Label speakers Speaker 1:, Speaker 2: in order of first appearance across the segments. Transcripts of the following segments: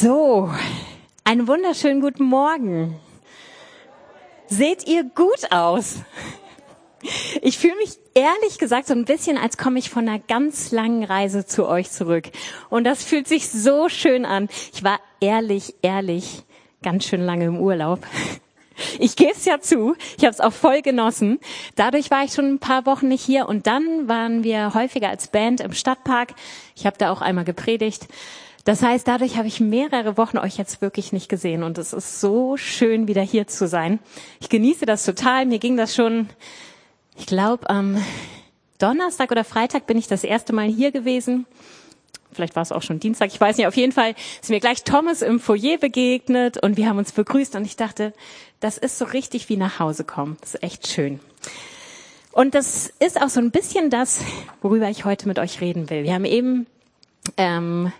Speaker 1: So, einen wunderschönen guten Morgen. Seht ihr gut aus? Ich fühle mich ehrlich gesagt so ein bisschen, als komme ich von einer ganz langen Reise zu euch zurück. Und das fühlt sich so schön an. Ich war ehrlich, ehrlich ganz schön lange im Urlaub. Ich gebe es ja zu, ich habe es auch voll genossen. Dadurch war ich schon ein paar Wochen nicht hier und dann waren wir häufiger als Band im Stadtpark. Ich habe da auch einmal gepredigt. Das heißt, dadurch habe ich mehrere Wochen euch jetzt wirklich nicht gesehen und es ist so schön, wieder hier zu sein. Ich genieße das total. Mir ging das schon, ich glaube, am Donnerstag oder Freitag bin ich das erste Mal hier gewesen. Vielleicht war es auch schon Dienstag, ich weiß nicht. Auf jeden Fall ist mir gleich Thomas im Foyer begegnet und wir haben uns begrüßt und ich dachte, das ist so richtig wie nach Hause kommen. Das ist echt schön. Und das ist auch so ein bisschen das, worüber ich heute mit euch reden will. Wir haben eben ähm,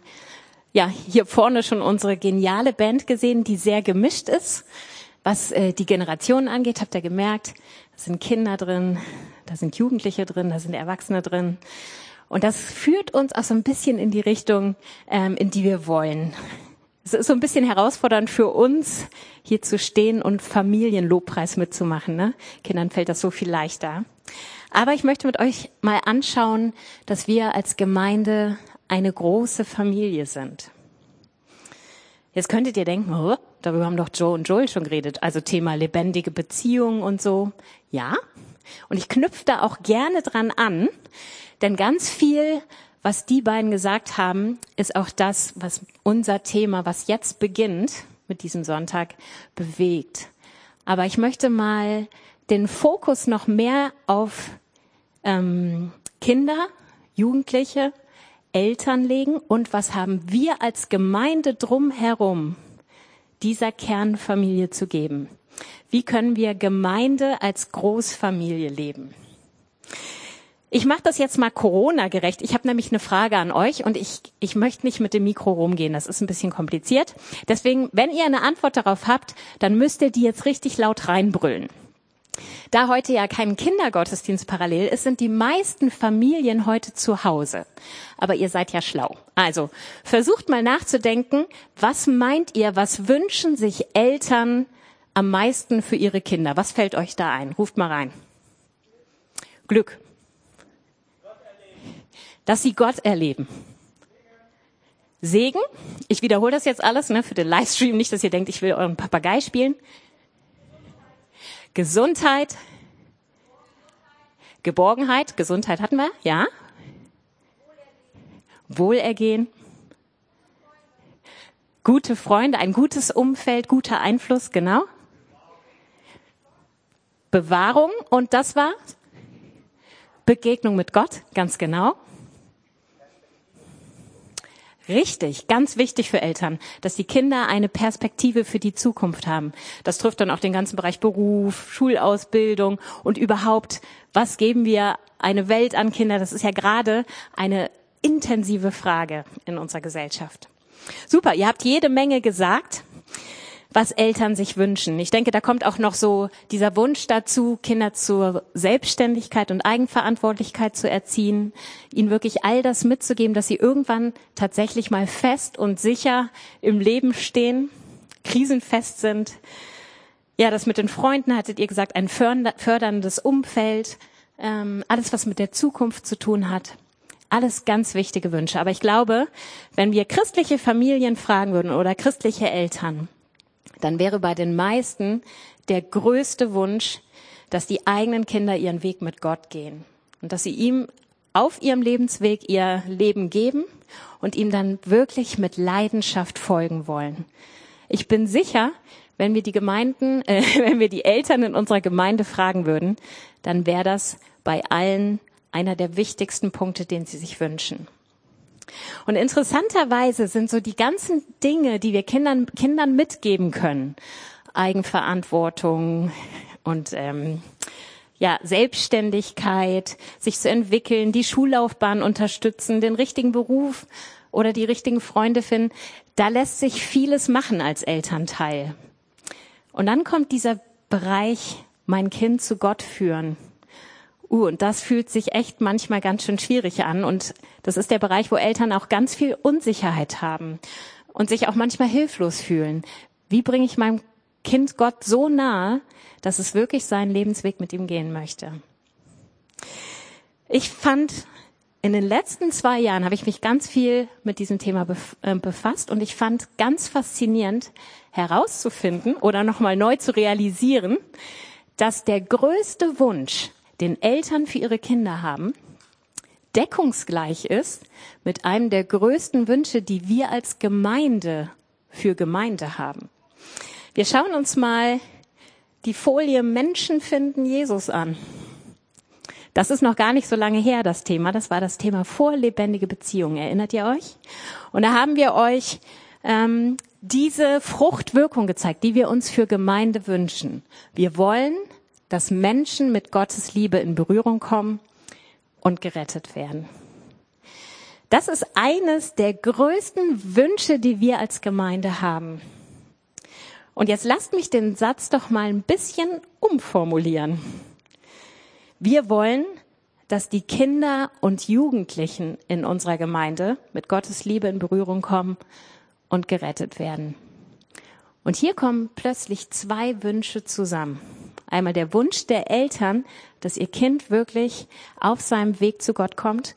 Speaker 1: ja, hier vorne schon unsere geniale Band gesehen, die sehr gemischt ist. Was äh, die Generationen angeht, habt ihr gemerkt, da sind Kinder drin, da sind Jugendliche drin, da sind Erwachsene drin. Und das führt uns auch so ein bisschen in die Richtung, ähm, in die wir wollen. Es ist so ein bisschen herausfordernd für uns, hier zu stehen und Familienlobpreis mitzumachen. Ne? Kindern fällt das so viel leichter. Aber ich möchte mit euch mal anschauen, dass wir als Gemeinde eine große Familie sind. Jetzt könntet ihr denken, oh, darüber haben doch Joe und Joel schon geredet, also Thema lebendige Beziehungen und so. Ja, und ich knüpfe da auch gerne dran an, denn ganz viel, was die beiden gesagt haben, ist auch das, was unser Thema, was jetzt beginnt mit diesem Sonntag, bewegt. Aber ich möchte mal den Fokus noch mehr auf ähm, Kinder, Jugendliche Eltern legen und was haben wir als Gemeinde drumherum dieser Kernfamilie zu geben? Wie können wir Gemeinde als Großfamilie leben? Ich mache das jetzt mal Corona-gerecht. Ich habe nämlich eine Frage an euch und ich, ich möchte nicht mit dem Mikro rumgehen. Das ist ein bisschen kompliziert. Deswegen, wenn ihr eine Antwort darauf habt, dann müsst ihr die jetzt richtig laut reinbrüllen. Da heute ja kein Kindergottesdienst parallel ist, sind die meisten Familien heute zu Hause. Aber ihr seid ja schlau. Also versucht mal nachzudenken, was meint ihr, was wünschen sich Eltern am meisten für ihre Kinder? Was fällt euch da ein? Ruft mal rein. Glück. Dass sie Gott erleben. Segen. Ich wiederhole das jetzt alles ne, für den Livestream, nicht, dass ihr denkt, ich will euren Papagei spielen. Gesundheit, Geborgenheit, Gesundheit hatten wir, ja. Wohlergehen, gute Freunde, ein gutes Umfeld, guter Einfluss, genau. Bewahrung und das war Begegnung mit Gott, ganz genau. Richtig, ganz wichtig für Eltern, dass die Kinder eine Perspektive für die Zukunft haben. Das trifft dann auch den ganzen Bereich Beruf, Schulausbildung und überhaupt, was geben wir eine Welt an Kinder? Das ist ja gerade eine intensive Frage in unserer Gesellschaft. Super, ihr habt jede Menge gesagt was Eltern sich wünschen. Ich denke, da kommt auch noch so dieser Wunsch dazu, Kinder zur Selbstständigkeit und Eigenverantwortlichkeit zu erziehen, ihnen wirklich all das mitzugeben, dass sie irgendwann tatsächlich mal fest und sicher im Leben stehen, krisenfest sind. Ja, das mit den Freunden hattet ihr gesagt, ein förderndes Umfeld, ähm, alles, was mit der Zukunft zu tun hat. Alles ganz wichtige Wünsche. Aber ich glaube, wenn wir christliche Familien fragen würden oder christliche Eltern, dann wäre bei den meisten der größte Wunsch, dass die eigenen Kinder ihren Weg mit Gott gehen und dass sie ihm auf ihrem Lebensweg ihr Leben geben und ihm dann wirklich mit Leidenschaft folgen wollen. Ich bin sicher, wenn wir die Gemeinden, äh, wenn wir die Eltern in unserer Gemeinde fragen würden, dann wäre das bei allen einer der wichtigsten Punkte, den sie sich wünschen. Und interessanterweise sind so die ganzen Dinge, die wir Kindern, Kindern mitgeben können, Eigenverantwortung und ähm, ja, Selbstständigkeit, sich zu entwickeln, die Schullaufbahn unterstützen, den richtigen Beruf oder die richtigen Freunde finden, da lässt sich vieles machen als Elternteil. Und dann kommt dieser Bereich, mein Kind zu Gott führen. Uh, und das fühlt sich echt manchmal ganz schön schwierig an. Und das ist der Bereich, wo Eltern auch ganz viel Unsicherheit haben. und sich auch manchmal hilflos fühlen. Wie bringe ich meinem Kind Gott so nahe, dass es wirklich seinen Lebensweg mit ihm gehen möchte? Ich fand, in den letzten zwei Jahren habe ich mich ganz viel mit diesem Thema äh, befasst und ich fand ganz faszinierend herauszufinden oder nochmal neu zu realisieren, dass der größte Wunsch, den Eltern für ihre Kinder haben, deckungsgleich ist mit einem der größten Wünsche, die wir als Gemeinde für Gemeinde haben. Wir schauen uns mal die Folie Menschen finden Jesus an. Das ist noch gar nicht so lange her, das Thema. Das war das Thema vorlebendige Beziehungen. Erinnert ihr euch? Und da haben wir euch ähm, diese Fruchtwirkung gezeigt, die wir uns für Gemeinde wünschen. Wir wollen, dass Menschen mit Gottes Liebe in Berührung kommen und gerettet werden. Das ist eines der größten Wünsche, die wir als Gemeinde haben. Und jetzt lasst mich den Satz doch mal ein bisschen umformulieren. Wir wollen, dass die Kinder und Jugendlichen in unserer Gemeinde mit Gottes Liebe in Berührung kommen und gerettet werden. Und hier kommen plötzlich zwei Wünsche zusammen. Einmal der Wunsch der Eltern, dass ihr Kind wirklich auf seinem Weg zu Gott kommt.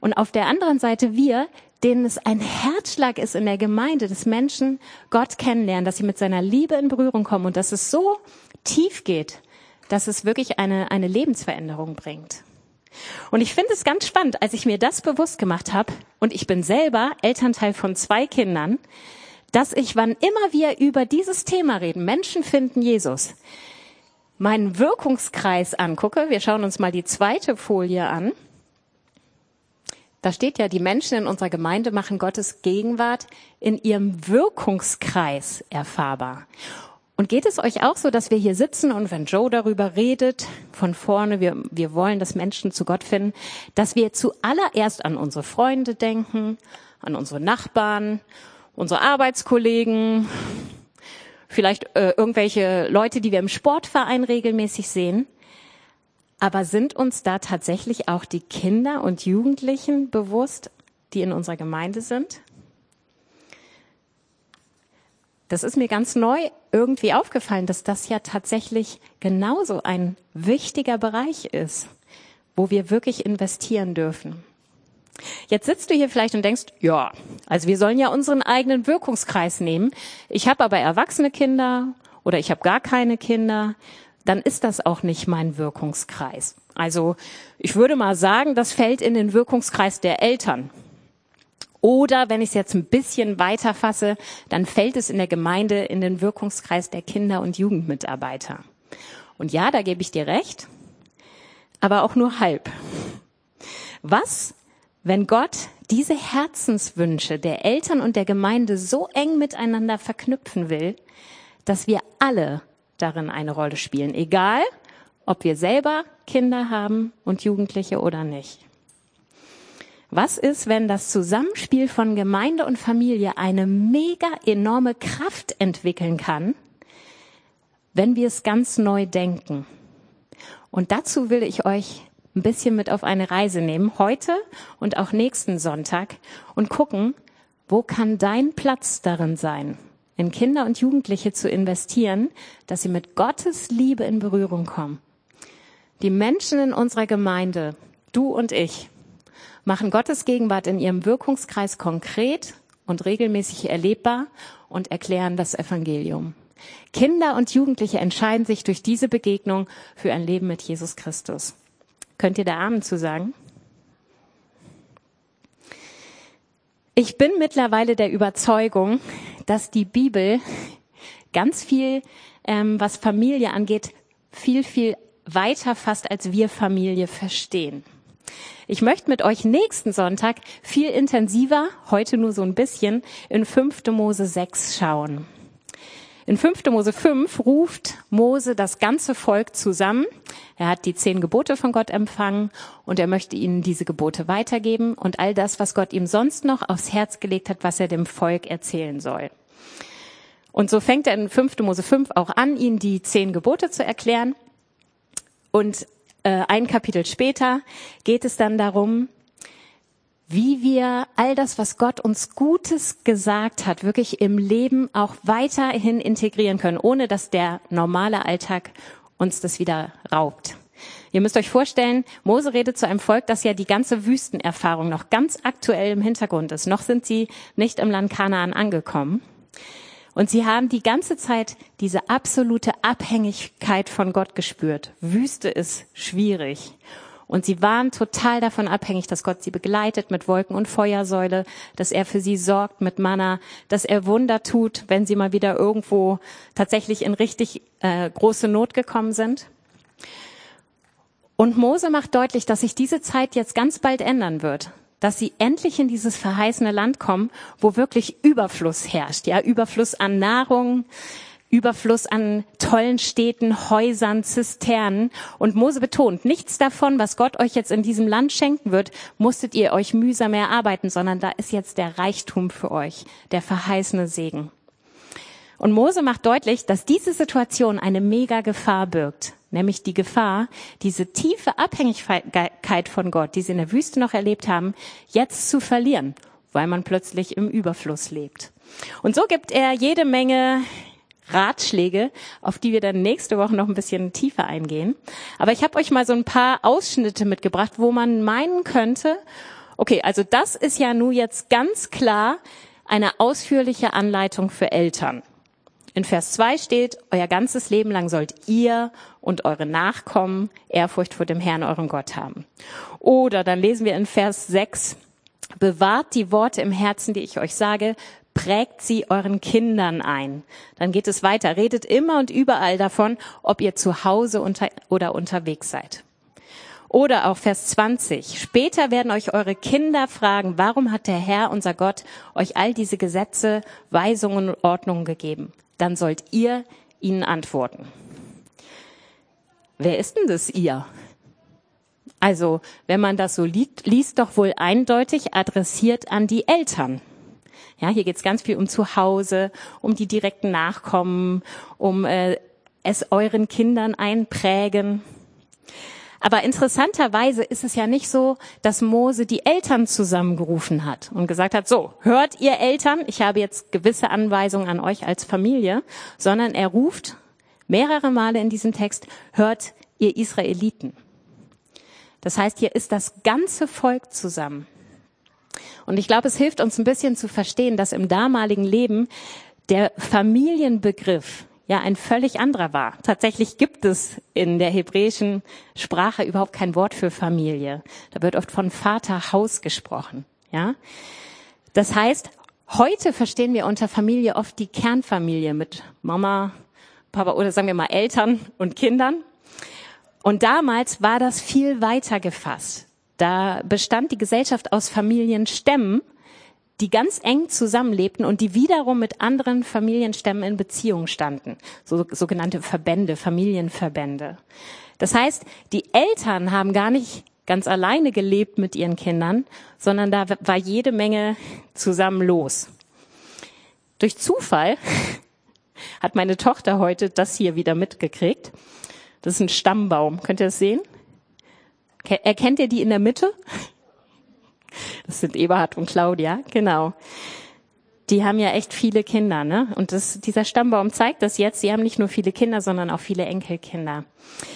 Speaker 1: Und auf der anderen Seite wir, denen es ein Herzschlag ist in der Gemeinde, dass Menschen Gott kennenlernen, dass sie mit seiner Liebe in Berührung kommen und dass es so tief geht, dass es wirklich eine, eine Lebensveränderung bringt. Und ich finde es ganz spannend, als ich mir das bewusst gemacht habe, und ich bin selber Elternteil von zwei Kindern, dass ich, wann immer wir über dieses Thema reden, Menschen finden Jesus, meinen Wirkungskreis angucke, wir schauen uns mal die zweite Folie an, da steht ja, die Menschen in unserer Gemeinde machen Gottes Gegenwart in ihrem Wirkungskreis erfahrbar. Und geht es euch auch so, dass wir hier sitzen und wenn Joe darüber redet, von vorne, wir, wir wollen, dass Menschen zu Gott finden, dass wir zuallererst an unsere Freunde denken, an unsere Nachbarn, unsere Arbeitskollegen, vielleicht äh, irgendwelche Leute, die wir im Sportverein regelmäßig sehen. Aber sind uns da tatsächlich auch die Kinder und Jugendlichen bewusst, die in unserer Gemeinde sind? Das ist mir ganz neu irgendwie aufgefallen, dass das ja tatsächlich genauso ein wichtiger Bereich ist, wo wir wirklich investieren dürfen. Jetzt sitzt du hier vielleicht und denkst, ja, also wir sollen ja unseren eigenen Wirkungskreis nehmen. Ich habe aber erwachsene Kinder oder ich habe gar keine Kinder. Dann ist das auch nicht mein Wirkungskreis. Also ich würde mal sagen, das fällt in den Wirkungskreis der Eltern. Oder wenn ich es jetzt ein bisschen weiter fasse, dann fällt es in der Gemeinde in den Wirkungskreis der Kinder- und Jugendmitarbeiter. Und ja, da gebe ich dir recht, aber auch nur halb. Was wenn Gott diese Herzenswünsche der Eltern und der Gemeinde so eng miteinander verknüpfen will, dass wir alle darin eine Rolle spielen, egal ob wir selber Kinder haben und Jugendliche oder nicht. Was ist, wenn das Zusammenspiel von Gemeinde und Familie eine mega enorme Kraft entwickeln kann, wenn wir es ganz neu denken? Und dazu will ich euch ein bisschen mit auf eine Reise nehmen, heute und auch nächsten Sonntag und gucken, wo kann dein Platz darin sein, in Kinder und Jugendliche zu investieren, dass sie mit Gottes Liebe in Berührung kommen. Die Menschen in unserer Gemeinde, du und ich, machen Gottes Gegenwart in ihrem Wirkungskreis konkret und regelmäßig erlebbar und erklären das Evangelium. Kinder und Jugendliche entscheiden sich durch diese Begegnung für ein Leben mit Jesus Christus. Könnt ihr da Amen zu sagen? Ich bin mittlerweile der Überzeugung, dass die Bibel ganz viel, ähm, was Familie angeht, viel, viel weiter fasst, als wir Familie verstehen. Ich möchte mit euch nächsten Sonntag viel intensiver, heute nur so ein bisschen, in 5. Mose 6 schauen. In 5. Mose 5 ruft Mose das ganze Volk zusammen. Er hat die zehn Gebote von Gott empfangen und er möchte ihnen diese Gebote weitergeben und all das, was Gott ihm sonst noch aufs Herz gelegt hat, was er dem Volk erzählen soll. Und so fängt er in 5. Mose 5 auch an, ihnen die zehn Gebote zu erklären. Und äh, ein Kapitel später geht es dann darum, wie wir all das, was Gott uns Gutes gesagt hat, wirklich im Leben auch weiterhin integrieren können, ohne dass der normale Alltag uns das wieder raubt. Ihr müsst euch vorstellen, Mose redet zu einem Volk, das ja die ganze Wüstenerfahrung noch ganz aktuell im Hintergrund ist. Noch sind sie nicht im Land Kanaan angekommen. Und sie haben die ganze Zeit diese absolute Abhängigkeit von Gott gespürt. Wüste ist schwierig. Und sie waren total davon abhängig, dass Gott sie begleitet mit Wolken und Feuersäule, dass er für sie sorgt mit Manna, dass er Wunder tut, wenn sie mal wieder irgendwo tatsächlich in richtig äh, große Not gekommen sind. Und Mose macht deutlich, dass sich diese Zeit jetzt ganz bald ändern wird, dass sie endlich in dieses verheißene Land kommen, wo wirklich Überfluss herrscht, ja, Überfluss an Nahrung, Überfluss an tollen Städten, Häusern, Zisternen. Und Mose betont, nichts davon, was Gott euch jetzt in diesem Land schenken wird, musstet ihr euch mühsam erarbeiten, sondern da ist jetzt der Reichtum für euch, der verheißene Segen. Und Mose macht deutlich, dass diese Situation eine mega Gefahr birgt, nämlich die Gefahr, diese tiefe Abhängigkeit von Gott, die sie in der Wüste noch erlebt haben, jetzt zu verlieren, weil man plötzlich im Überfluss lebt. Und so gibt er jede Menge Ratschläge, auf die wir dann nächste Woche noch ein bisschen tiefer eingehen. Aber ich habe euch mal so ein paar Ausschnitte mitgebracht, wo man meinen könnte, okay, also das ist ja nun jetzt ganz klar eine ausführliche Anleitung für Eltern. In Vers 2 steht, euer ganzes Leben lang sollt ihr und eure Nachkommen Ehrfurcht vor dem Herrn, eurem Gott haben. Oder dann lesen wir in Vers 6, bewahrt die Worte im Herzen, die ich euch sage, prägt sie euren Kindern ein. Dann geht es weiter. Redet immer und überall davon, ob ihr zu Hause unter oder unterwegs seid. Oder auch Vers 20. Später werden euch eure Kinder fragen, warum hat der Herr, unser Gott, euch all diese Gesetze, Weisungen und Ordnungen gegeben? Dann sollt ihr ihnen antworten. Wer ist denn das ihr? Also, wenn man das so liest, liest doch wohl eindeutig adressiert an die Eltern. Ja, hier geht's ganz viel um Zuhause, um die direkten Nachkommen, um äh, es euren Kindern einprägen. Aber interessanterweise ist es ja nicht so, dass Mose die Eltern zusammengerufen hat und gesagt hat, so, hört ihr Eltern, ich habe jetzt gewisse Anweisungen an euch als Familie, sondern er ruft mehrere Male in diesem Text, hört ihr Israeliten. Das heißt, hier ist das ganze Volk zusammen. Und ich glaube, es hilft uns ein bisschen zu verstehen, dass im damaligen Leben der Familienbegriff ja ein völlig anderer war. Tatsächlich gibt es in der hebräischen Sprache überhaupt kein Wort für Familie. Da wird oft von Vaterhaus gesprochen, ja. Das heißt, heute verstehen wir unter Familie oft die Kernfamilie mit Mama, Papa oder sagen wir mal Eltern und Kindern. Und damals war das viel weiter gefasst. Da bestand die Gesellschaft aus Familienstämmen, die ganz eng zusammenlebten und die wiederum mit anderen Familienstämmen in Beziehung standen. So, sogenannte Verbände, Familienverbände. Das heißt, die Eltern haben gar nicht ganz alleine gelebt mit ihren Kindern, sondern da war jede Menge zusammen los. Durch Zufall hat meine Tochter heute das hier wieder mitgekriegt. Das ist ein Stammbaum. Könnt ihr das sehen? Erkennt ihr die in der Mitte? Das sind Eberhard und Claudia, genau. Die haben ja echt viele Kinder, ne? Und das, dieser Stammbaum zeigt das jetzt. Sie haben nicht nur viele Kinder, sondern auch viele Enkelkinder.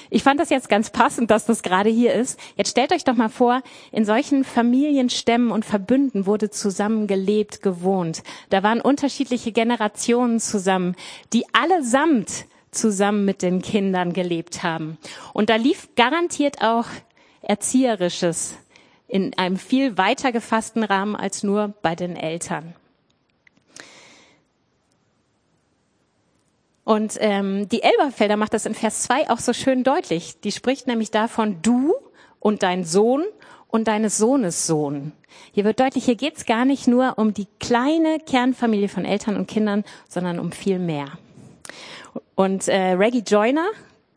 Speaker 1: Ich fand das jetzt ganz passend, dass das gerade hier ist. Jetzt stellt euch doch mal vor, in solchen Familienstämmen und Verbünden wurde zusammen gelebt, gewohnt. Da waren unterschiedliche Generationen zusammen, die allesamt zusammen mit den Kindern gelebt haben. Und da lief garantiert auch Erzieherisches in einem viel weiter gefassten Rahmen als nur bei den Eltern. Und ähm, die Elberfelder macht das in Vers 2 auch so schön deutlich. Die spricht nämlich davon, du und dein Sohn und deines Sohnes Sohn. Hier wird deutlich, hier geht's gar nicht nur um die kleine Kernfamilie von Eltern und Kindern, sondern um viel mehr. Und äh, Reggie Joyner,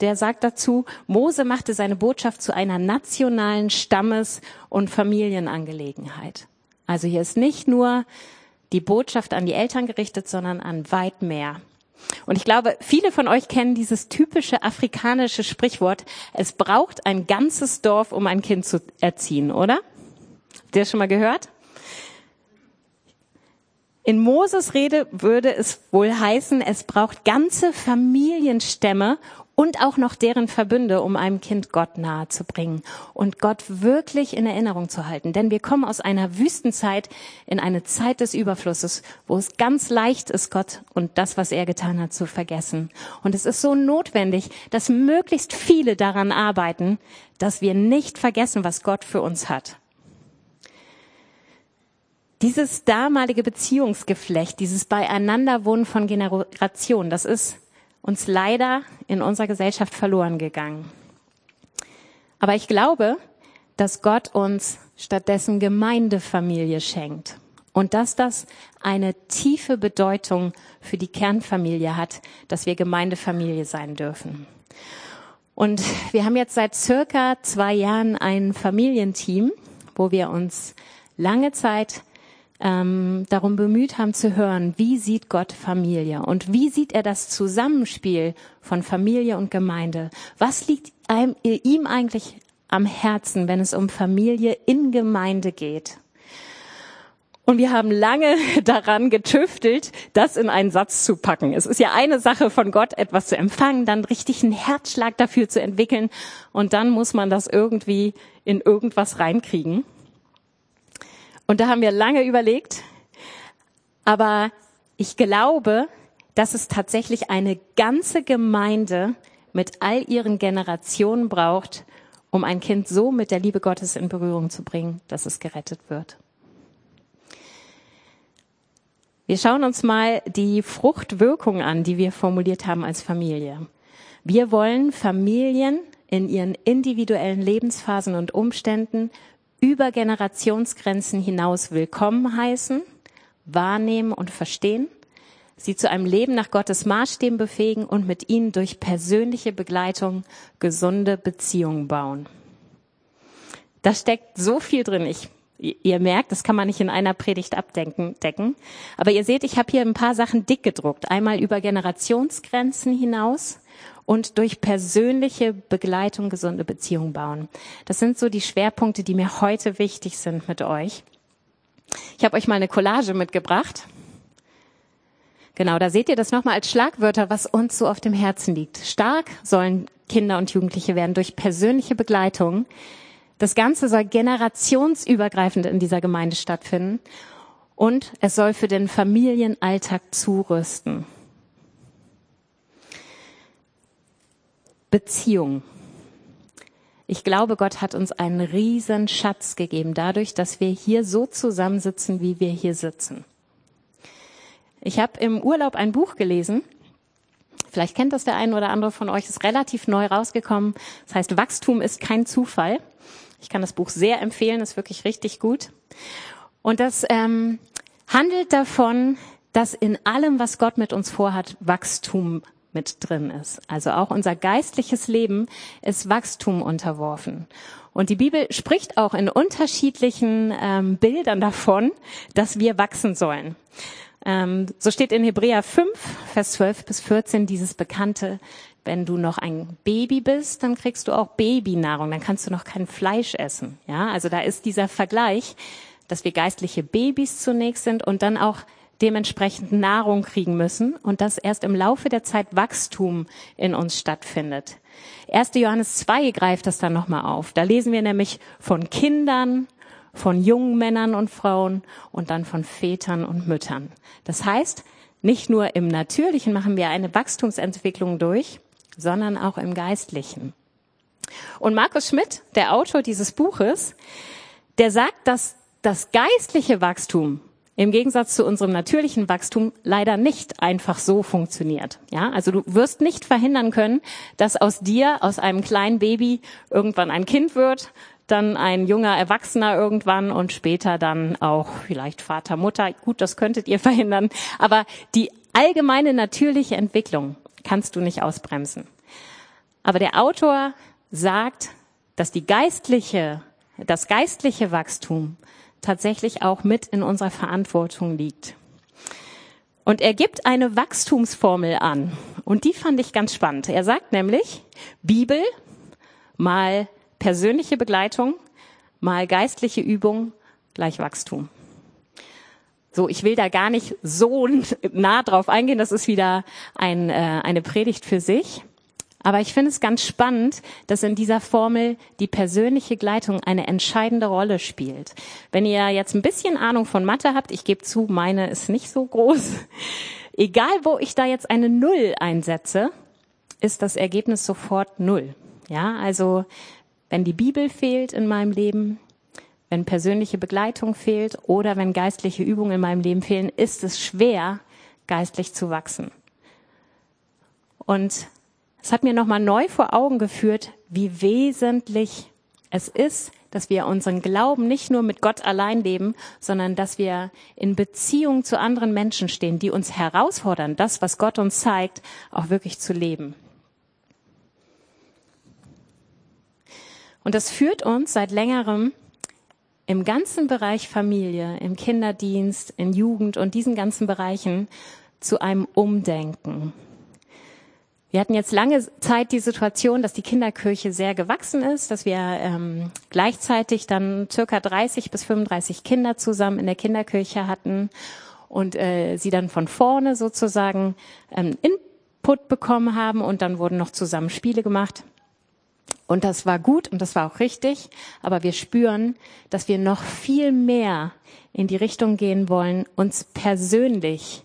Speaker 1: der sagt dazu, Mose machte seine Botschaft zu einer nationalen Stammes- und Familienangelegenheit. Also hier ist nicht nur die Botschaft an die Eltern gerichtet, sondern an weit mehr. Und ich glaube, viele von euch kennen dieses typische afrikanische Sprichwort, es braucht ein ganzes Dorf, um ein Kind zu erziehen, oder? Habt ihr das schon mal gehört? In Moses Rede würde es wohl heißen, es braucht ganze Familienstämme und auch noch deren Verbünde, um einem Kind Gott nahe zu bringen und Gott wirklich in Erinnerung zu halten. Denn wir kommen aus einer Wüstenzeit in eine Zeit des Überflusses, wo es ganz leicht ist, Gott und das, was er getan hat, zu vergessen. Und es ist so notwendig, dass möglichst viele daran arbeiten, dass wir nicht vergessen, was Gott für uns hat. Dieses damalige Beziehungsgeflecht, dieses Beieinanderwohnen von Generationen, das ist uns leider in unserer Gesellschaft verloren gegangen. Aber ich glaube, dass Gott uns stattdessen Gemeindefamilie schenkt und dass das eine tiefe Bedeutung für die Kernfamilie hat, dass wir Gemeindefamilie sein dürfen. Und wir haben jetzt seit circa zwei Jahren ein Familienteam, wo wir uns lange Zeit ähm, darum bemüht haben zu hören, wie sieht Gott Familie und wie sieht er das Zusammenspiel von Familie und Gemeinde? Was liegt einem, ihm eigentlich am Herzen, wenn es um Familie in Gemeinde geht? Und wir haben lange daran getüftelt, das in einen Satz zu packen. Es ist ja eine Sache von Gott, etwas zu empfangen, dann richtig einen Herzschlag dafür zu entwickeln und dann muss man das irgendwie in irgendwas reinkriegen. Und da haben wir lange überlegt, aber ich glaube, dass es tatsächlich eine ganze Gemeinde mit all ihren Generationen braucht, um ein Kind so mit der Liebe Gottes in Berührung zu bringen, dass es gerettet wird. Wir schauen uns mal die Fruchtwirkung an, die wir formuliert haben als Familie. Wir wollen Familien in ihren individuellen Lebensphasen und Umständen über Generationsgrenzen hinaus willkommen heißen, wahrnehmen und verstehen, sie zu einem Leben nach Gottes Maßstäben befähigen und mit ihnen durch persönliche Begleitung gesunde Beziehungen bauen. Da steckt so viel drin. Ich, ihr merkt, das kann man nicht in einer Predigt abdecken. Decken. Aber ihr seht, ich habe hier ein paar Sachen dick gedruckt. Einmal über Generationsgrenzen hinaus und durch persönliche Begleitung gesunde Beziehungen bauen. Das sind so die Schwerpunkte, die mir heute wichtig sind mit euch. Ich habe euch mal eine Collage mitgebracht. Genau, da seht ihr das nochmal als Schlagwörter, was uns so auf dem Herzen liegt. Stark sollen Kinder und Jugendliche werden durch persönliche Begleitung. Das Ganze soll generationsübergreifend in dieser Gemeinde stattfinden und es soll für den Familienalltag zurüsten. Beziehung. Ich glaube, Gott hat uns einen riesen Schatz gegeben, dadurch, dass wir hier so zusammensitzen, wie wir hier sitzen. Ich habe im Urlaub ein Buch gelesen. Vielleicht kennt das der eine oder andere von euch. Ist relativ neu rausgekommen. Das heißt, Wachstum ist kein Zufall. Ich kann das Buch sehr empfehlen. Ist wirklich richtig gut. Und das ähm, handelt davon, dass in allem, was Gott mit uns vorhat, Wachstum mit drin ist. Also auch unser geistliches Leben ist Wachstum unterworfen. Und die Bibel spricht auch in unterschiedlichen ähm, Bildern davon, dass wir wachsen sollen. Ähm, so steht in Hebräer 5, Vers 12 bis 14 dieses bekannte, wenn du noch ein Baby bist, dann kriegst du auch Babynahrung, dann kannst du noch kein Fleisch essen. Ja, also da ist dieser Vergleich, dass wir geistliche Babys zunächst sind und dann auch dementsprechend Nahrung kriegen müssen und dass erst im Laufe der Zeit Wachstum in uns stattfindet. 1. Johannes 2 greift das dann nochmal auf. Da lesen wir nämlich von Kindern, von jungen Männern und Frauen und dann von Vätern und Müttern. Das heißt, nicht nur im Natürlichen machen wir eine Wachstumsentwicklung durch, sondern auch im Geistlichen. Und Markus Schmidt, der Autor dieses Buches, der sagt, dass das geistliche Wachstum im Gegensatz zu unserem natürlichen Wachstum leider nicht einfach so funktioniert. Ja, also du wirst nicht verhindern können, dass aus dir, aus einem kleinen Baby irgendwann ein Kind wird, dann ein junger Erwachsener irgendwann und später dann auch vielleicht Vater, Mutter. Gut, das könntet ihr verhindern. Aber die allgemeine natürliche Entwicklung kannst du nicht ausbremsen. Aber der Autor sagt, dass die geistliche, das geistliche Wachstum tatsächlich auch mit in unserer Verantwortung liegt. Und er gibt eine Wachstumsformel an. Und die fand ich ganz spannend. Er sagt nämlich, Bibel mal persönliche Begleitung, mal geistliche Übung, gleich Wachstum. So, ich will da gar nicht so nah drauf eingehen. Das ist wieder ein, äh, eine Predigt für sich. Aber ich finde es ganz spannend, dass in dieser Formel die persönliche Gleitung eine entscheidende Rolle spielt. Wenn ihr jetzt ein bisschen Ahnung von Mathe habt, ich gebe zu, meine ist nicht so groß. Egal, wo ich da jetzt eine Null einsetze, ist das Ergebnis sofort Null. Ja, also wenn die Bibel fehlt in meinem Leben, wenn persönliche Begleitung fehlt oder wenn geistliche Übungen in meinem Leben fehlen, ist es schwer, geistlich zu wachsen. Und es hat mir nochmal neu vor Augen geführt, wie wesentlich es ist, dass wir unseren Glauben nicht nur mit Gott allein leben, sondern dass wir in Beziehung zu anderen Menschen stehen, die uns herausfordern, das, was Gott uns zeigt, auch wirklich zu leben. Und das führt uns seit längerem im ganzen Bereich Familie, im Kinderdienst, in Jugend und diesen ganzen Bereichen zu einem Umdenken. Wir hatten jetzt lange Zeit die Situation, dass die Kinderkirche sehr gewachsen ist, dass wir ähm, gleichzeitig dann circa 30 bis 35 Kinder zusammen in der Kinderkirche hatten und äh, sie dann von vorne sozusagen ähm, Input bekommen haben und dann wurden noch zusammen Spiele gemacht. Und das war gut und das war auch richtig, aber wir spüren, dass wir noch viel mehr in die Richtung gehen wollen, uns persönlich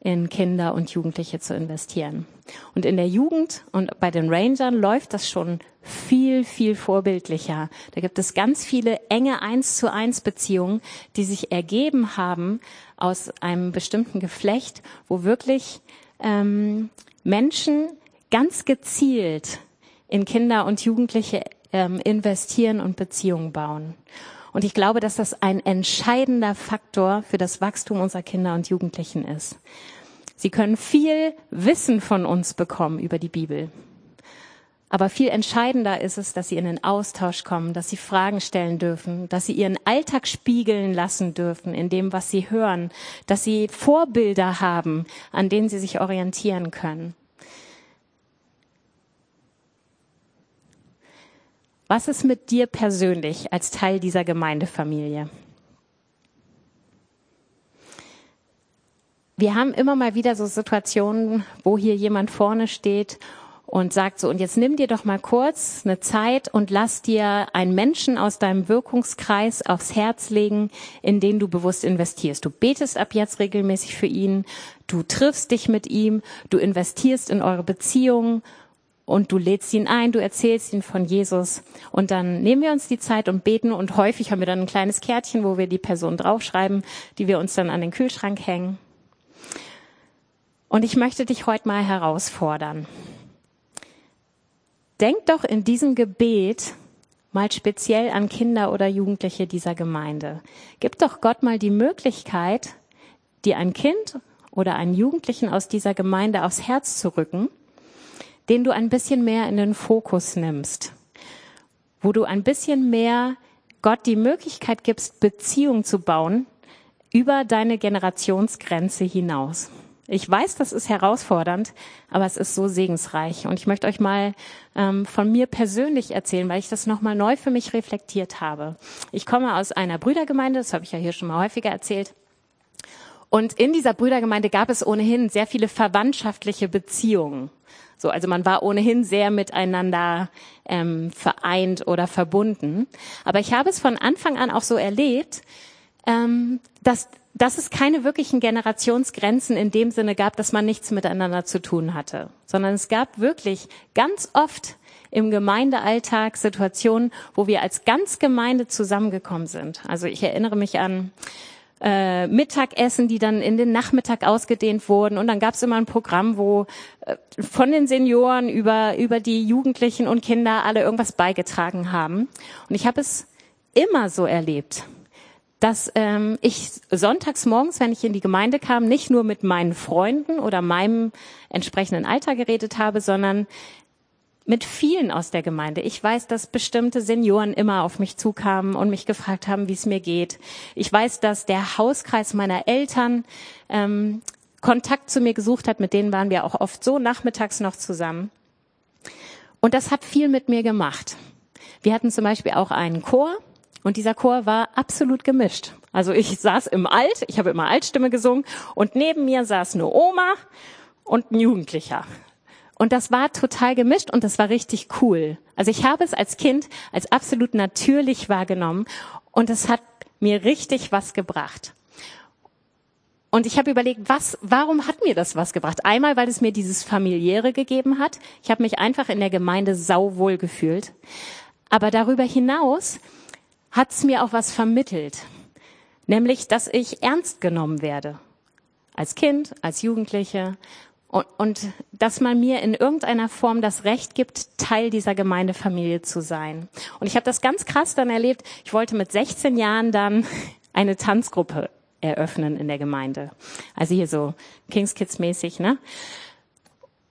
Speaker 1: in Kinder und Jugendliche zu investieren. Und in der Jugend und bei den Rangern läuft das schon viel, viel vorbildlicher. Da gibt es ganz viele enge Eins zu eins Beziehungen, die sich ergeben haben aus einem bestimmten Geflecht, wo wirklich ähm, Menschen ganz gezielt in Kinder und Jugendliche ähm, investieren und Beziehungen bauen. Und ich glaube, dass das ein entscheidender Faktor für das Wachstum unserer Kinder und Jugendlichen ist. Sie können viel Wissen von uns bekommen über die Bibel. Aber viel entscheidender ist es, dass sie in den Austausch kommen, dass sie Fragen stellen dürfen, dass sie ihren Alltag spiegeln lassen dürfen in dem, was sie hören, dass sie Vorbilder haben, an denen sie sich orientieren können. Was ist mit dir persönlich als Teil dieser Gemeindefamilie? Wir haben immer mal wieder so Situationen, wo hier jemand vorne steht und sagt so, und jetzt nimm dir doch mal kurz eine Zeit und lass dir einen Menschen aus deinem Wirkungskreis aufs Herz legen, in den du bewusst investierst. Du betest ab jetzt regelmäßig für ihn, du triffst dich mit ihm, du investierst in eure Beziehung und du lädst ihn ein, du erzählst ihn von Jesus und dann nehmen wir uns die Zeit und beten und häufig haben wir dann ein kleines Kärtchen, wo wir die Person draufschreiben, die wir uns dann an den Kühlschrank hängen. Und ich möchte dich heute mal herausfordern. Denk doch in diesem Gebet mal speziell an Kinder oder Jugendliche dieser Gemeinde. Gib doch Gott mal die Möglichkeit, dir ein Kind oder einen Jugendlichen aus dieser Gemeinde aufs Herz zu rücken den du ein bisschen mehr in den Fokus nimmst, wo du ein bisschen mehr Gott die Möglichkeit gibst, Beziehung zu bauen über deine Generationsgrenze hinaus. Ich weiß, das ist herausfordernd, aber es ist so segensreich. Und ich möchte euch mal ähm, von mir persönlich erzählen, weil ich das nochmal neu für mich reflektiert habe. Ich komme aus einer Brüdergemeinde, das habe ich ja hier schon mal häufiger erzählt. Und in dieser Brüdergemeinde gab es ohnehin sehr viele verwandtschaftliche Beziehungen. So, also man war ohnehin sehr miteinander ähm, vereint oder verbunden. Aber ich habe es von Anfang an auch so erlebt, ähm, dass, dass es keine wirklichen Generationsgrenzen in dem Sinne gab, dass man nichts miteinander zu tun hatte, sondern es gab wirklich ganz oft im Gemeindealltag Situationen, wo wir als ganz Gemeinde zusammengekommen sind. Also ich erinnere mich an äh, Mittagessen, die dann in den Nachmittag ausgedehnt wurden. Und dann gab es immer ein Programm, wo äh, von den Senioren über, über die Jugendlichen und Kinder alle irgendwas beigetragen haben. Und ich habe es immer so erlebt, dass ähm, ich sonntags morgens, wenn ich in die Gemeinde kam, nicht nur mit meinen Freunden oder meinem entsprechenden Alter geredet habe, sondern mit vielen aus der Gemeinde. Ich weiß, dass bestimmte Senioren immer auf mich zukamen und mich gefragt haben, wie es mir geht. Ich weiß, dass der Hauskreis meiner Eltern ähm, Kontakt zu mir gesucht hat. Mit denen waren wir auch oft so nachmittags noch zusammen. Und das hat viel mit mir gemacht. Wir hatten zum Beispiel auch einen Chor Und dieser Chor war absolut gemischt. Also ich saß im Alt, ich habe immer Altstimme gesungen und neben mir saß eine Oma und ein Jugendlicher. Und das war total gemischt und das war richtig cool. Also ich habe es als Kind als absolut natürlich wahrgenommen und es hat mir richtig was gebracht. Und ich habe überlegt, was, warum hat mir das was gebracht? Einmal, weil es mir dieses familiäre gegeben hat. Ich habe mich einfach in der Gemeinde sauwohl gefühlt. Aber darüber hinaus hat es mir auch was vermittelt, nämlich, dass ich ernst genommen werde. Als Kind, als Jugendliche, und, und dass man mir in irgendeiner Form das Recht gibt, Teil dieser Gemeindefamilie zu sein. Und ich habe das ganz krass dann erlebt. Ich wollte mit 16 Jahren dann eine Tanzgruppe eröffnen in der Gemeinde. Also hier so Kings Kids mäßig, ne?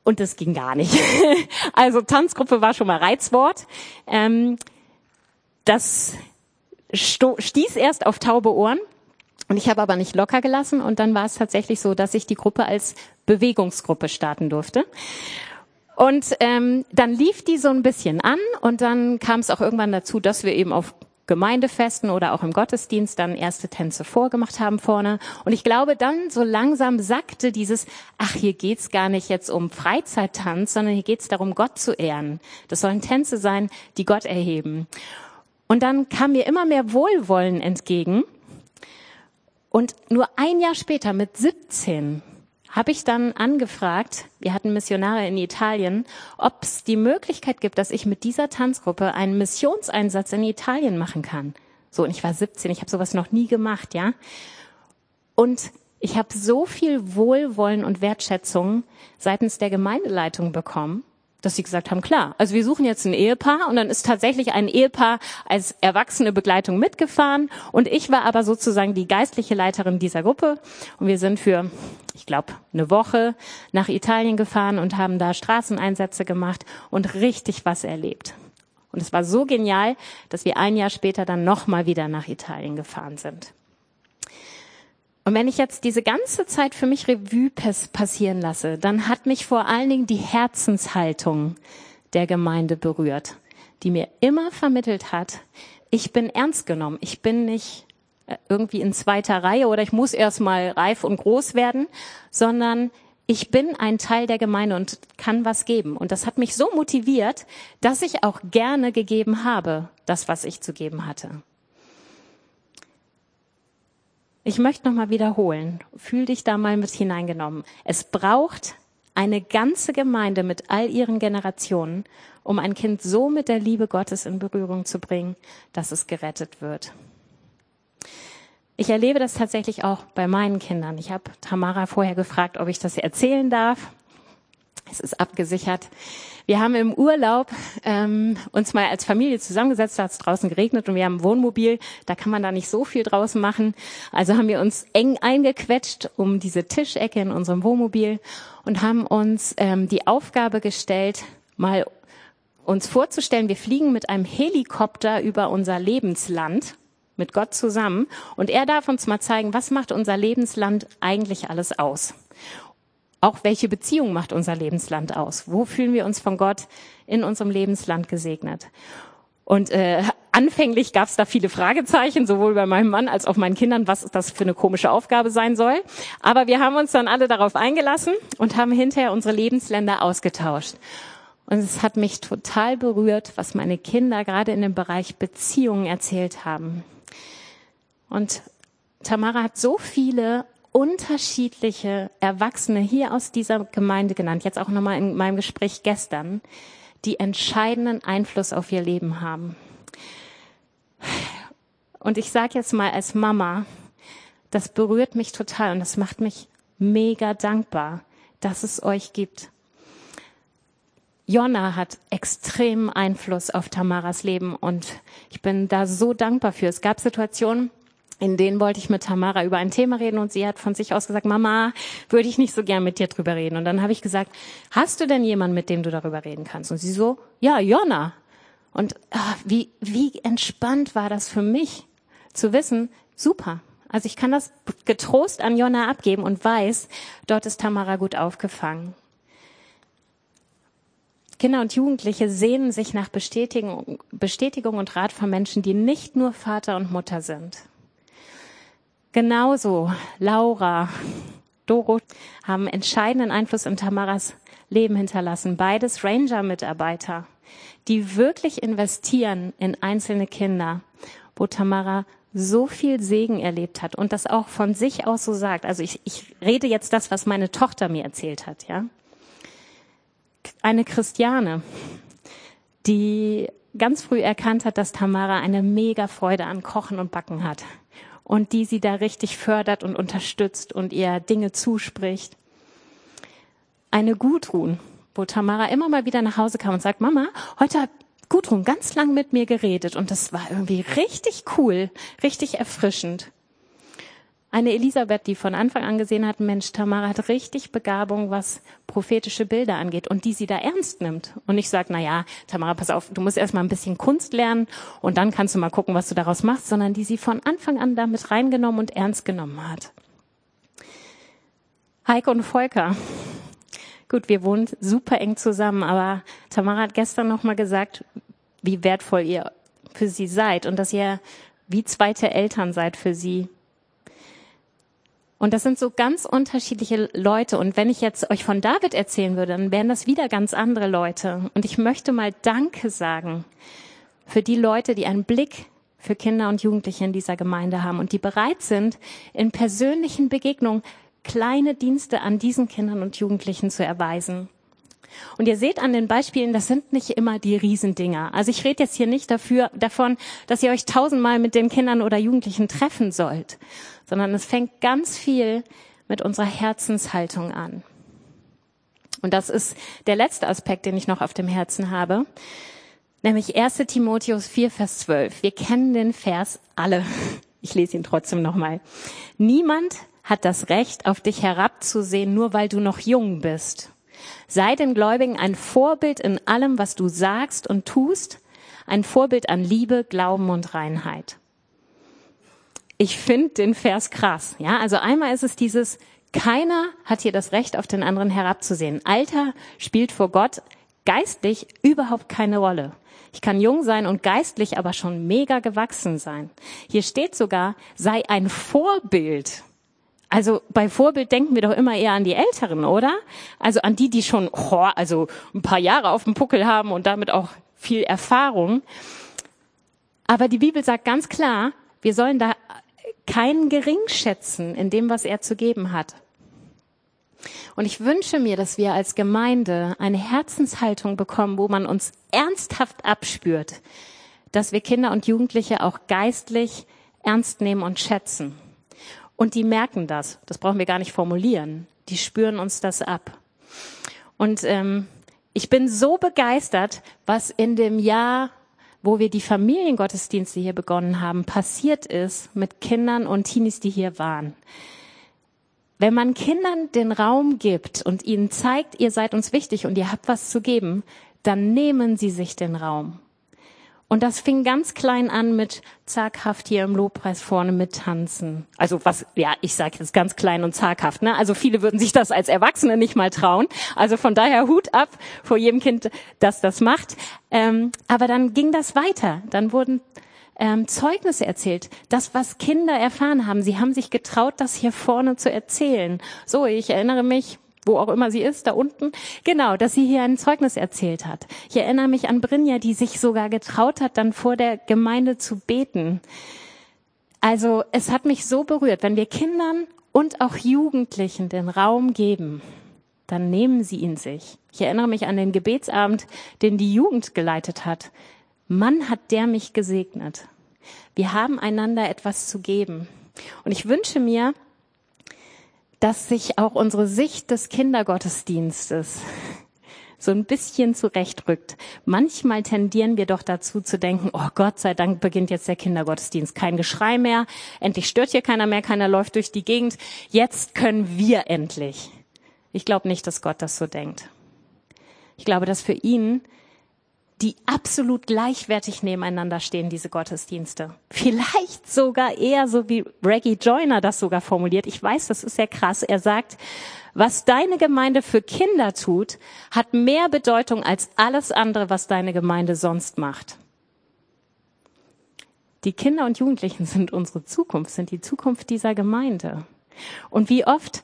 Speaker 1: Und das ging gar nicht. also Tanzgruppe war schon mal Reizwort. Ähm, das stieß erst auf taube Ohren. Und ich habe aber nicht locker gelassen und dann war es tatsächlich so, dass ich die Gruppe als Bewegungsgruppe starten durfte. Und ähm, dann lief die so ein bisschen an und dann kam es auch irgendwann dazu, dass wir eben auf Gemeindefesten oder auch im Gottesdienst dann erste Tänze vorgemacht haben vorne. Und ich glaube, dann so langsam sackte dieses, ach, hier geht's gar nicht jetzt um Freizeittanz, sondern hier geht's darum, Gott zu ehren. Das sollen Tänze sein, die Gott erheben. Und dann kam mir immer mehr Wohlwollen entgegen. Und nur ein Jahr später, mit 17, habe ich dann angefragt, wir hatten Missionare in Italien, ob es die Möglichkeit gibt, dass ich mit dieser Tanzgruppe einen Missionseinsatz in Italien machen kann. So, und ich war 17, ich habe sowas noch nie gemacht, ja. Und ich habe so viel Wohlwollen und Wertschätzung seitens der Gemeindeleitung bekommen dass sie gesagt haben, klar, also wir suchen jetzt ein Ehepaar und dann ist tatsächlich ein Ehepaar als erwachsene Begleitung mitgefahren und ich war aber sozusagen die geistliche Leiterin dieser Gruppe und wir sind für, ich glaube, eine Woche nach Italien gefahren und haben da Straßeneinsätze gemacht und richtig was erlebt. Und es war so genial, dass wir ein Jahr später dann nochmal wieder nach Italien gefahren sind. Und wenn ich jetzt diese ganze Zeit für mich Revue passieren lasse, dann hat mich vor allen Dingen die Herzenshaltung der Gemeinde berührt, die mir immer vermittelt hat, ich bin ernst genommen, ich bin nicht äh, irgendwie in zweiter Reihe oder ich muss erstmal reif und groß werden, sondern ich bin ein Teil der Gemeinde und kann was geben. Und das hat mich so motiviert, dass ich auch gerne gegeben habe, das, was ich zu geben hatte. Ich möchte nochmal wiederholen. Fühl dich da mal mit hineingenommen. Es braucht eine ganze Gemeinde mit all ihren Generationen, um ein Kind so mit der Liebe Gottes in Berührung zu bringen, dass es gerettet wird. Ich erlebe das tatsächlich auch bei meinen Kindern. Ich habe Tamara vorher gefragt, ob ich das erzählen darf. Es ist abgesichert. Wir haben im Urlaub ähm, uns mal als Familie zusammengesetzt, da hat es draußen geregnet und wir haben ein Wohnmobil, da kann man da nicht so viel draußen machen. Also haben wir uns eng eingequetscht um diese Tischecke in unserem Wohnmobil und haben uns ähm, die Aufgabe gestellt, mal uns vorzustellen, wir fliegen mit einem Helikopter über unser Lebensland mit Gott zusammen und er darf uns mal zeigen, was macht unser Lebensland eigentlich alles aus. Auch welche Beziehung macht unser Lebensland aus? Wo fühlen wir uns von Gott in unserem Lebensland gesegnet? Und äh, anfänglich gab es da viele Fragezeichen, sowohl bei meinem Mann als auch meinen Kindern, was das für eine komische Aufgabe sein soll. Aber wir haben uns dann alle darauf eingelassen und haben hinterher unsere Lebensländer ausgetauscht. Und es hat mich total berührt, was meine Kinder gerade in dem Bereich Beziehungen erzählt haben. Und Tamara hat so viele unterschiedliche Erwachsene hier aus dieser Gemeinde genannt, jetzt auch nochmal in meinem Gespräch gestern, die entscheidenden Einfluss auf ihr Leben haben. Und ich sage jetzt mal als Mama, das berührt mich total und das macht mich mega dankbar, dass es euch gibt. Jonna hat extremen Einfluss auf Tamaras Leben und ich bin da so dankbar für. Es gab Situationen, in denen wollte ich mit Tamara über ein Thema reden und sie hat von sich aus gesagt, Mama, würde ich nicht so gern mit dir drüber reden. Und dann habe ich gesagt, hast du denn jemanden, mit dem du darüber reden kannst? Und sie so, ja, Jonna. Und ach, wie, wie entspannt war das für mich zu wissen, super. Also ich kann das getrost an Jonna abgeben und weiß, dort ist Tamara gut aufgefangen. Kinder und Jugendliche sehnen sich nach Bestätigung, Bestätigung und Rat von Menschen, die nicht nur Vater und Mutter sind. Genauso Laura, Doro haben entscheidenden Einfluss in Tamaras Leben hinterlassen. Beides Ranger-Mitarbeiter, die wirklich investieren in einzelne Kinder, wo Tamara so viel Segen erlebt hat und das auch von sich aus so sagt. Also ich, ich rede jetzt das, was meine Tochter mir erzählt hat, ja. Eine Christiane, die ganz früh erkannt hat, dass Tamara eine mega Freude an Kochen und Backen hat und die sie da richtig fördert und unterstützt und ihr Dinge zuspricht. Eine Gudrun, wo Tamara immer mal wieder nach Hause kam und sagt, Mama, heute hat Gudrun ganz lang mit mir geredet und das war irgendwie richtig cool, richtig erfrischend. Eine Elisabeth, die von Anfang an gesehen hat, Mensch, Tamara hat richtig Begabung, was prophetische Bilder angeht und die sie da ernst nimmt. Und ich sage, na ja, Tamara, pass auf, du musst erst mal ein bisschen Kunst lernen und dann kannst du mal gucken, was du daraus machst, sondern die sie von Anfang an damit reingenommen und ernst genommen hat. Heike und Volker. Gut, wir wohnen super eng zusammen, aber Tamara hat gestern noch mal gesagt, wie wertvoll ihr für sie seid und dass ihr wie zweite Eltern seid für sie. Und das sind so ganz unterschiedliche Leute. Und wenn ich jetzt euch von David erzählen würde, dann wären das wieder ganz andere Leute. Und ich möchte mal Danke sagen für die Leute, die einen Blick für Kinder und Jugendliche in dieser Gemeinde haben und die bereit sind, in persönlichen Begegnungen kleine Dienste an diesen Kindern und Jugendlichen zu erweisen. Und ihr seht an den Beispielen, das sind nicht immer die Riesendinger. Also ich rede jetzt hier nicht dafür, davon, dass ihr euch tausendmal mit den Kindern oder Jugendlichen treffen sollt, sondern es fängt ganz viel mit unserer Herzenshaltung an. Und das ist der letzte Aspekt, den ich noch auf dem Herzen habe, nämlich 1 Timotheus 4, Vers 12. Wir kennen den Vers alle. Ich lese ihn trotzdem nochmal. Niemand hat das Recht, auf dich herabzusehen, nur weil du noch jung bist. Sei den Gläubigen ein Vorbild in allem, was du sagst und tust, ein Vorbild an Liebe, Glauben und Reinheit ich finde den Vers krass. Ja, also einmal ist es dieses, keiner hat hier das Recht, auf den anderen herabzusehen. Alter spielt vor Gott geistlich überhaupt keine Rolle. Ich kann jung sein und geistlich aber schon mega gewachsen sein. Hier steht sogar, sei ein Vorbild. Also bei Vorbild denken wir doch immer eher an die Älteren, oder? Also an die, die schon oh, also ein paar Jahre auf dem Puckel haben und damit auch viel Erfahrung. Aber die Bibel sagt ganz klar, wir sollen da keinen geringschätzen in dem, was er zu geben hat. Und ich wünsche mir, dass wir als Gemeinde eine Herzenshaltung bekommen, wo man uns ernsthaft abspürt, dass wir Kinder und Jugendliche auch geistlich ernst nehmen und schätzen. Und die merken das. Das brauchen wir gar nicht formulieren. Die spüren uns das ab. Und ähm, ich bin so begeistert, was in dem Jahr wo wir die Familiengottesdienste hier begonnen haben, passiert ist mit Kindern und Teenies, die hier waren. Wenn man Kindern den Raum gibt und ihnen zeigt, ihr seid uns wichtig und ihr habt was zu geben, dann nehmen sie sich den Raum. Und das fing ganz klein an mit zaghaft hier im Lobpreis vorne mit tanzen. Also was, ja, ich sage jetzt ganz klein und zaghaft. Ne? Also viele würden sich das als Erwachsene nicht mal trauen. Also von daher Hut ab vor jedem Kind, das das macht. Ähm, aber dann ging das weiter. Dann wurden ähm, Zeugnisse erzählt. Das, was Kinder erfahren haben. Sie haben sich getraut, das hier vorne zu erzählen. So, ich erinnere mich, wo auch immer sie ist, da unten. Genau, dass sie hier ein Zeugnis erzählt hat. Ich erinnere mich an Brinja, die sich sogar getraut hat, dann vor der Gemeinde zu beten. Also es hat mich so berührt, wenn wir Kindern und auch Jugendlichen den Raum geben, dann nehmen sie ihn sich. Ich erinnere mich an den Gebetsabend, den die Jugend geleitet hat. Mann hat der mich gesegnet. Wir haben einander etwas zu geben. Und ich wünsche mir, dass sich auch unsere Sicht des Kindergottesdienstes so ein bisschen zurechtrückt. Manchmal tendieren wir doch dazu zu denken, oh Gott sei Dank beginnt jetzt der Kindergottesdienst. Kein Geschrei mehr, endlich stört hier keiner mehr, keiner läuft durch die Gegend. Jetzt können wir endlich. Ich glaube nicht, dass Gott das so denkt. Ich glaube, dass für ihn die absolut gleichwertig nebeneinander stehen, diese Gottesdienste. Vielleicht sogar eher so wie Reggie Joyner das sogar formuliert. Ich weiß, das ist sehr krass. Er sagt, was deine Gemeinde für Kinder tut, hat mehr Bedeutung als alles andere, was deine Gemeinde sonst macht. Die Kinder und Jugendlichen sind unsere Zukunft, sind die Zukunft dieser Gemeinde. Und wie oft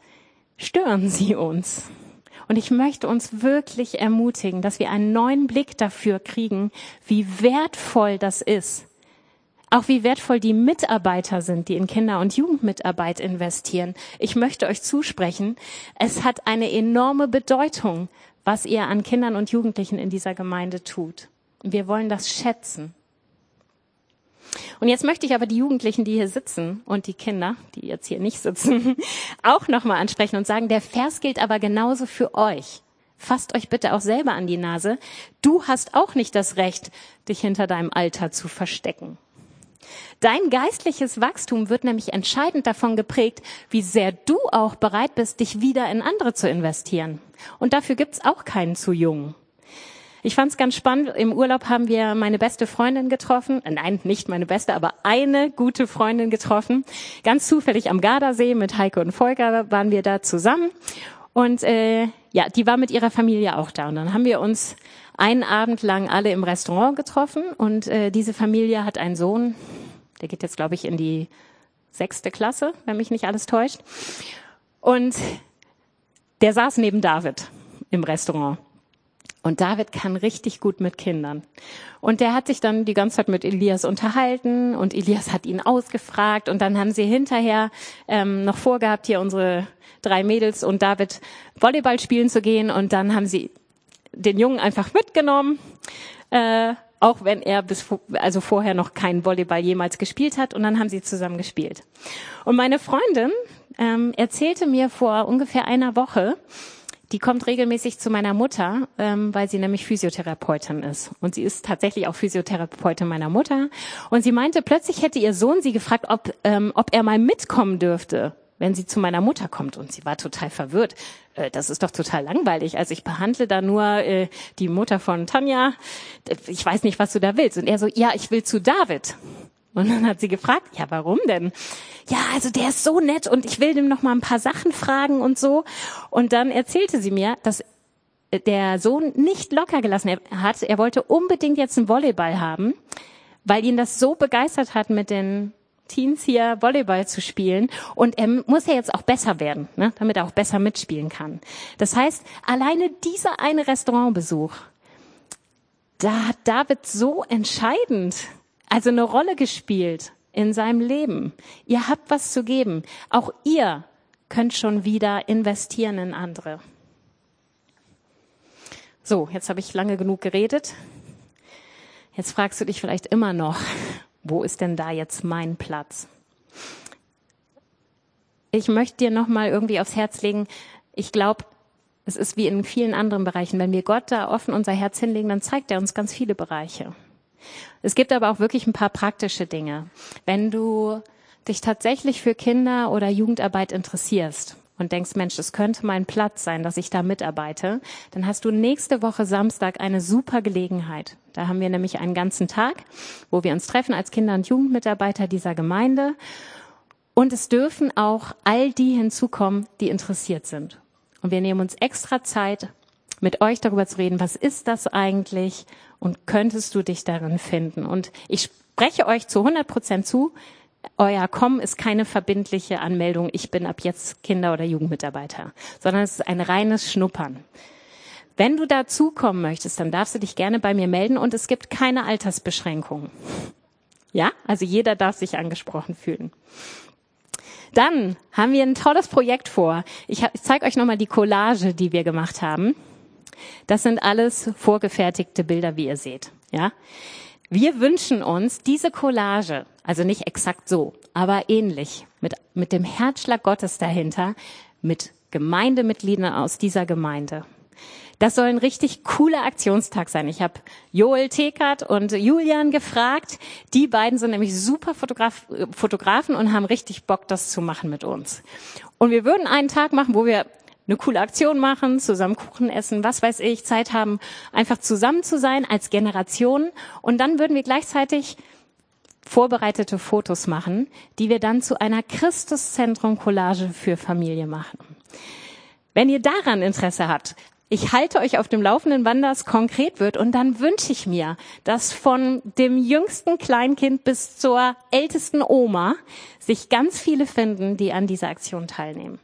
Speaker 1: stören sie uns? Und ich möchte uns wirklich ermutigen, dass wir einen neuen Blick dafür kriegen, wie wertvoll das ist. Auch wie wertvoll die Mitarbeiter sind, die in Kinder- und Jugendmitarbeit investieren. Ich möchte euch zusprechen, es hat eine enorme Bedeutung, was ihr an Kindern und Jugendlichen in dieser Gemeinde tut. Wir wollen das schätzen. Und jetzt möchte ich aber die Jugendlichen, die hier sitzen und die Kinder, die jetzt hier nicht sitzen, auch nochmal ansprechen und sagen, der Vers gilt aber genauso für euch. Fasst euch bitte auch selber an die Nase. Du hast auch nicht das Recht, dich hinter deinem Alter zu verstecken. Dein geistliches Wachstum wird nämlich entscheidend davon geprägt, wie sehr du auch bereit bist, dich wieder in andere zu investieren. Und dafür gibt's auch keinen zu jung. Ich fand es ganz spannend. Im Urlaub haben wir meine beste Freundin getroffen. Nein, nicht meine beste, aber eine gute Freundin getroffen. Ganz zufällig am Gardasee mit Heike und Volker waren wir da zusammen. Und äh, ja, die war mit ihrer Familie auch da. Und dann haben wir uns einen Abend lang alle im Restaurant getroffen. Und äh, diese Familie hat einen Sohn, der geht jetzt, glaube ich, in die sechste Klasse, wenn mich nicht alles täuscht. Und der saß neben David im Restaurant. Und David kann richtig gut mit Kindern. Und der hat sich dann die ganze Zeit mit Elias unterhalten und Elias hat ihn ausgefragt und dann haben sie hinterher ähm, noch vorgehabt, hier unsere drei Mädels und David Volleyball spielen zu gehen und dann haben sie den Jungen einfach mitgenommen, äh, auch wenn er bis also vorher noch keinen Volleyball jemals gespielt hat und dann haben sie zusammen gespielt. Und meine Freundin ähm, erzählte mir vor ungefähr einer Woche, die kommt regelmäßig zu meiner Mutter, ähm, weil sie nämlich Physiotherapeutin ist. Und sie ist tatsächlich auch Physiotherapeutin meiner Mutter. Und sie meinte, plötzlich hätte ihr Sohn sie gefragt, ob, ähm, ob er mal mitkommen dürfte, wenn sie zu meiner Mutter kommt. Und sie war total verwirrt. Äh, das ist doch total langweilig. Also ich behandle da nur äh, die Mutter von Tanja. Ich weiß nicht, was du da willst. Und er so, ja, ich will zu David. Und dann hat sie gefragt, ja, warum denn? Ja, also der ist so nett und ich will dem noch mal ein paar Sachen fragen und so. Und dann erzählte sie mir, dass der Sohn nicht locker gelassen hat. Er wollte unbedingt jetzt einen Volleyball haben, weil ihn das so begeistert hat, mit den Teens hier Volleyball zu spielen. Und er muss ja jetzt auch besser werden, ne, damit er auch besser mitspielen kann. Das heißt, alleine dieser eine Restaurantbesuch, da hat David so entscheidend also eine Rolle gespielt in seinem Leben. Ihr habt was zu geben. Auch ihr könnt schon wieder investieren in andere. So, jetzt habe ich lange genug geredet. Jetzt fragst du dich vielleicht immer noch, wo ist denn da jetzt mein Platz? Ich möchte dir noch mal irgendwie aufs Herz legen. Ich glaube, es ist wie in vielen anderen Bereichen. Wenn wir Gott da offen unser Herz hinlegen, dann zeigt er uns ganz viele Bereiche. Es gibt aber auch wirklich ein paar praktische Dinge. Wenn du dich tatsächlich für Kinder- oder Jugendarbeit interessierst und denkst, Mensch, es könnte mein Platz sein, dass ich da mitarbeite, dann hast du nächste Woche Samstag eine super Gelegenheit. Da haben wir nämlich einen ganzen Tag, wo wir uns treffen als Kinder- und Jugendmitarbeiter dieser Gemeinde. Und es dürfen auch all die hinzukommen, die interessiert sind. Und wir nehmen uns extra Zeit, mit euch darüber zu reden, was ist das eigentlich und könntest du dich darin finden? Und ich spreche euch zu 100 Prozent zu, euer Kommen ist keine verbindliche Anmeldung, ich bin ab jetzt Kinder- oder Jugendmitarbeiter, sondern es ist ein reines Schnuppern. Wenn du dazukommen möchtest, dann darfst du dich gerne bei mir melden und es gibt keine Altersbeschränkungen. Ja, also jeder darf sich angesprochen fühlen. Dann haben wir ein tolles Projekt vor. Ich, ich zeige euch nochmal die Collage, die wir gemacht haben. Das sind alles vorgefertigte Bilder, wie ihr seht. Ja? Wir wünschen uns diese Collage, also nicht exakt so, aber ähnlich, mit, mit dem Herzschlag Gottes dahinter, mit Gemeindemitgliedern aus dieser Gemeinde. Das soll ein richtig cooler Aktionstag sein. Ich habe Joel Tekert und Julian gefragt. Die beiden sind nämlich super Fotograf Fotografen und haben richtig Bock, das zu machen mit uns. Und wir würden einen Tag machen, wo wir eine coole Aktion machen, zusammen Kuchen essen, was weiß ich, Zeit haben, einfach zusammen zu sein als Generation. Und dann würden wir gleichzeitig vorbereitete Fotos machen, die wir dann zu einer Christuszentrum-Collage für Familie machen. Wenn ihr daran Interesse habt, ich halte euch auf dem Laufenden, wann das konkret wird. Und dann wünsche ich mir, dass von dem jüngsten Kleinkind bis zur ältesten Oma sich ganz viele finden, die an dieser Aktion teilnehmen.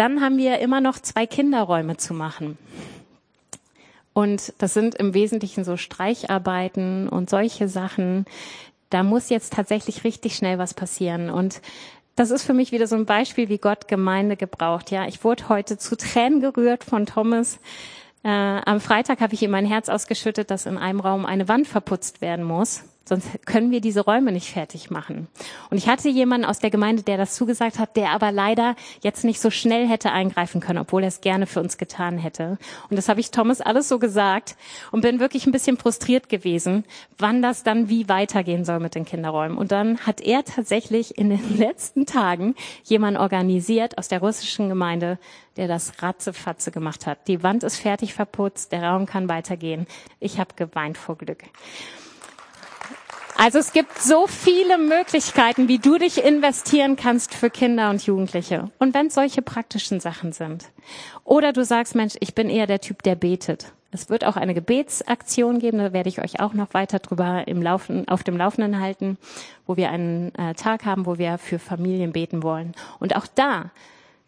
Speaker 1: Dann haben wir immer noch zwei Kinderräume zu machen. Und das sind im Wesentlichen so Streicharbeiten und solche Sachen. Da muss jetzt tatsächlich richtig schnell was passieren. Und das ist für mich wieder so ein Beispiel, wie Gott Gemeinde gebraucht. Ja, ich wurde heute zu Tränen gerührt von Thomas. Äh, am Freitag habe ich ihm mein Herz ausgeschüttet, dass in einem Raum eine Wand verputzt werden muss. Sonst können wir diese Räume nicht fertig machen. Und ich hatte jemanden aus der Gemeinde, der das zugesagt hat, der aber leider jetzt nicht so schnell hätte eingreifen können, obwohl er es gerne für uns getan hätte. Und das habe ich Thomas alles so gesagt und bin wirklich ein bisschen frustriert gewesen, wann das dann wie weitergehen soll mit den Kinderräumen. Und dann hat er tatsächlich in den letzten Tagen jemanden organisiert aus der russischen Gemeinde, der das ratzefatze gemacht hat. Die Wand ist fertig verputzt, der Raum kann weitergehen. Ich habe geweint vor Glück. Also es gibt so viele Möglichkeiten, wie du dich investieren kannst für Kinder und Jugendliche. Und wenn es solche praktischen Sachen sind. Oder du sagst, Mensch, ich bin eher der Typ, der betet. Es wird auch eine Gebetsaktion geben, da werde ich euch auch noch weiter drüber im Laufen, auf dem Laufenden halten, wo wir einen äh, Tag haben, wo wir für Familien beten wollen. Und auch da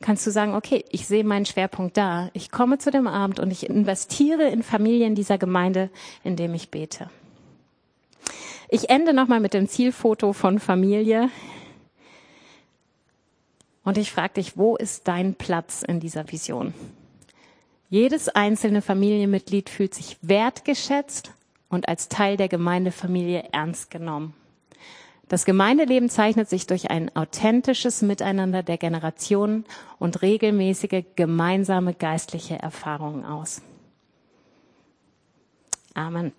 Speaker 1: kannst du sagen, okay, ich sehe meinen Schwerpunkt da. Ich komme zu dem Abend und ich investiere in Familien dieser Gemeinde, indem ich bete. Ich ende nochmal mit dem Zielfoto von Familie. Und ich frage dich, wo ist dein Platz in dieser Vision? Jedes einzelne Familienmitglied fühlt sich wertgeschätzt und als Teil der Gemeindefamilie ernst genommen. Das Gemeindeleben zeichnet sich durch ein authentisches Miteinander der Generationen und regelmäßige gemeinsame geistliche Erfahrungen aus. Amen.